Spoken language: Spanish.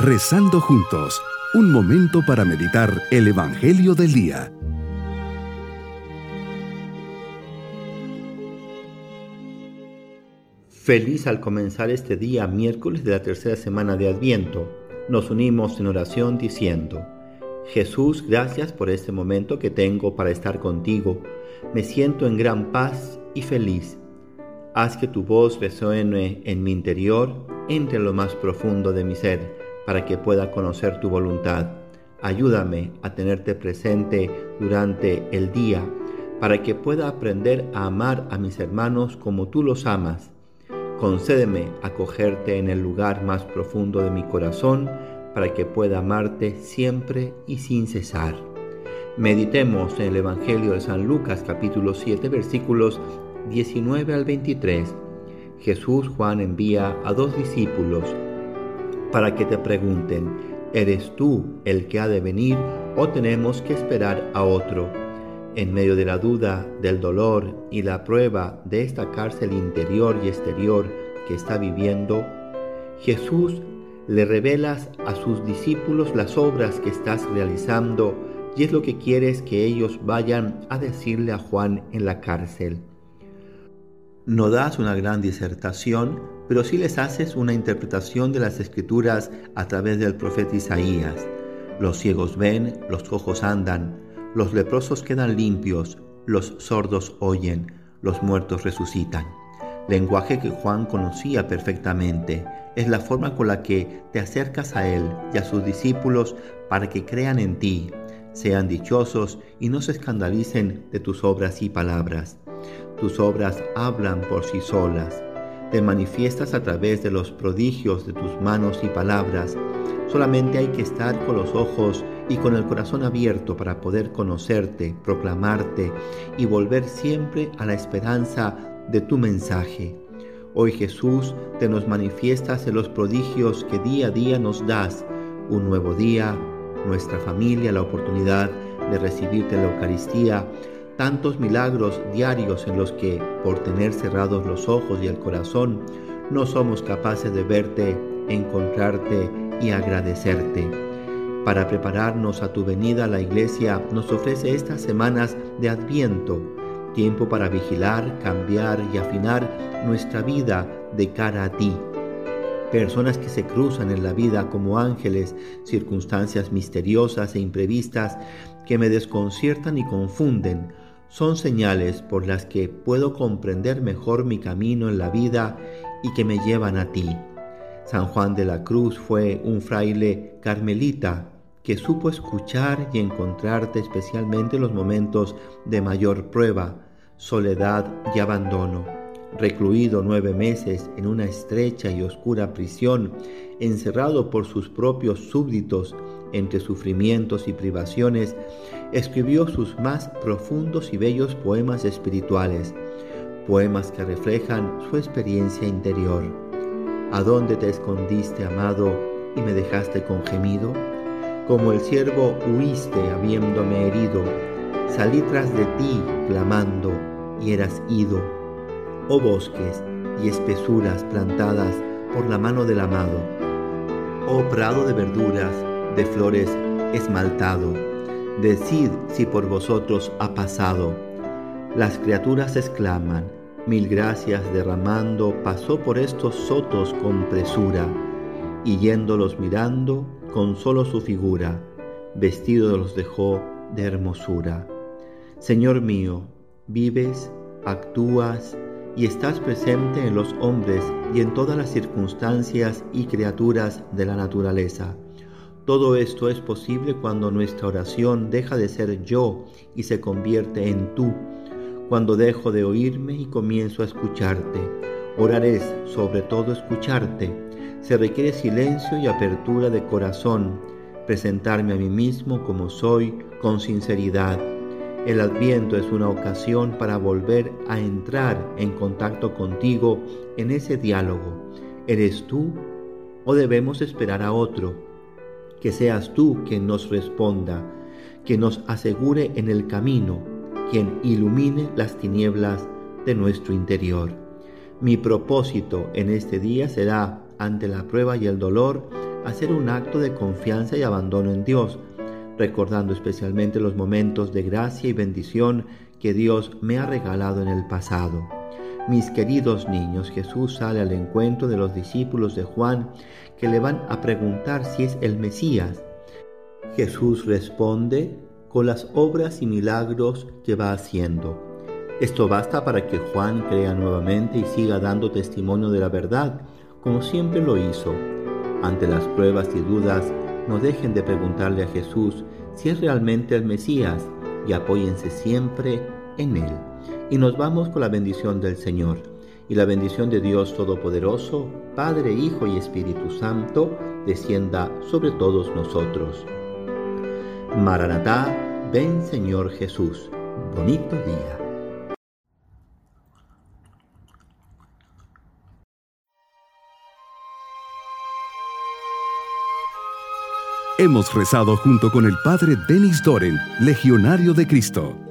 Rezando juntos, un momento para meditar el Evangelio del Día. Feliz al comenzar este día, miércoles de la tercera semana de Adviento. Nos unimos en oración diciendo, Jesús, gracias por este momento que tengo para estar contigo. Me siento en gran paz y feliz. Haz que tu voz resuene en mi interior, entre lo más profundo de mi ser, para que pueda conocer tu voluntad. Ayúdame a tenerte presente durante el día, para que pueda aprender a amar a mis hermanos como tú los amas. Concédeme acogerte en el lugar más profundo de mi corazón, para que pueda amarte siempre y sin cesar. Meditemos en el Evangelio de San Lucas capítulo 7 versículos 19 al 23. Jesús Juan envía a dos discípulos para que te pregunten, ¿eres tú el que ha de venir o tenemos que esperar a otro? En medio de la duda, del dolor y la prueba de esta cárcel interior y exterior que está viviendo, Jesús le revelas a sus discípulos las obras que estás realizando y es lo que quieres que ellos vayan a decirle a Juan en la cárcel. No das una gran disertación, pero sí les haces una interpretación de las escrituras a través del profeta Isaías. Los ciegos ven, los cojos andan, los leprosos quedan limpios, los sordos oyen, los muertos resucitan lenguaje que Juan conocía perfectamente. Es la forma con la que te acercas a Él y a sus discípulos para que crean en ti, sean dichosos y no se escandalicen de tus obras y palabras. Tus obras hablan por sí solas. Te manifiestas a través de los prodigios de tus manos y palabras. Solamente hay que estar con los ojos y con el corazón abierto para poder conocerte, proclamarte y volver siempre a la esperanza de tu mensaje. Hoy Jesús te nos manifiestas en los prodigios que día a día nos das. Un nuevo día, nuestra familia, la oportunidad de recibirte en la Eucaristía, tantos milagros diarios en los que, por tener cerrados los ojos y el corazón, no somos capaces de verte, encontrarte y agradecerte. Para prepararnos a tu venida, la Iglesia nos ofrece estas semanas de Adviento tiempo para vigilar, cambiar y afinar nuestra vida de cara a ti. Personas que se cruzan en la vida como ángeles, circunstancias misteriosas e imprevistas que me desconciertan y confunden, son señales por las que puedo comprender mejor mi camino en la vida y que me llevan a ti. San Juan de la Cruz fue un fraile carmelita que supo escuchar y encontrarte especialmente en los momentos de mayor prueba, soledad y abandono. Recluido nueve meses en una estrecha y oscura prisión, encerrado por sus propios súbditos entre sufrimientos y privaciones, escribió sus más profundos y bellos poemas espirituales, poemas que reflejan su experiencia interior. ¿A dónde te escondiste, amado, y me dejaste con gemido? Como el siervo huiste habiéndome herido, salí tras de ti clamando y eras ido, oh bosques y espesuras plantadas por la mano del amado, oh prado de verduras, de flores esmaltado, decid si por vosotros ha pasado. Las criaturas exclaman, mil gracias derramando, pasó por estos sotos con presura, y yéndolos mirando, con solo su figura, vestido los dejó de hermosura. Señor mío, vives, actúas y estás presente en los hombres y en todas las circunstancias y criaturas de la naturaleza. Todo esto es posible cuando nuestra oración deja de ser yo y se convierte en tú, cuando dejo de oírme y comienzo a escucharte. Orar es, sobre todo, escucharte. Se requiere silencio y apertura de corazón, presentarme a mí mismo como soy con sinceridad el adviento es una ocasión para volver a entrar en contacto contigo en ese diálogo. ¿Eres tú o debemos esperar a otro? Que seas tú quien nos responda, que nos asegure en el camino, quien ilumine las tinieblas de nuestro interior. Mi propósito en este día será, ante la prueba y el dolor, hacer un acto de confianza y abandono en Dios, recordando especialmente los momentos de gracia y bendición que Dios me ha regalado en el pasado. Mis queridos niños, Jesús sale al encuentro de los discípulos de Juan que le van a preguntar si es el Mesías. Jesús responde con las obras y milagros que va haciendo. Esto basta para que Juan crea nuevamente y siga dando testimonio de la verdad, como siempre lo hizo. Ante las pruebas y dudas, no dejen de preguntarle a Jesús si es realmente el Mesías y apóyense siempre en Él. Y nos vamos con la bendición del Señor. Y la bendición de Dios Todopoderoso, Padre, Hijo y Espíritu Santo, descienda sobre todos nosotros. Maranatá, ven Señor Jesús. Bonito día. Hemos rezado junto con el Padre Denis Doren, Legionario de Cristo.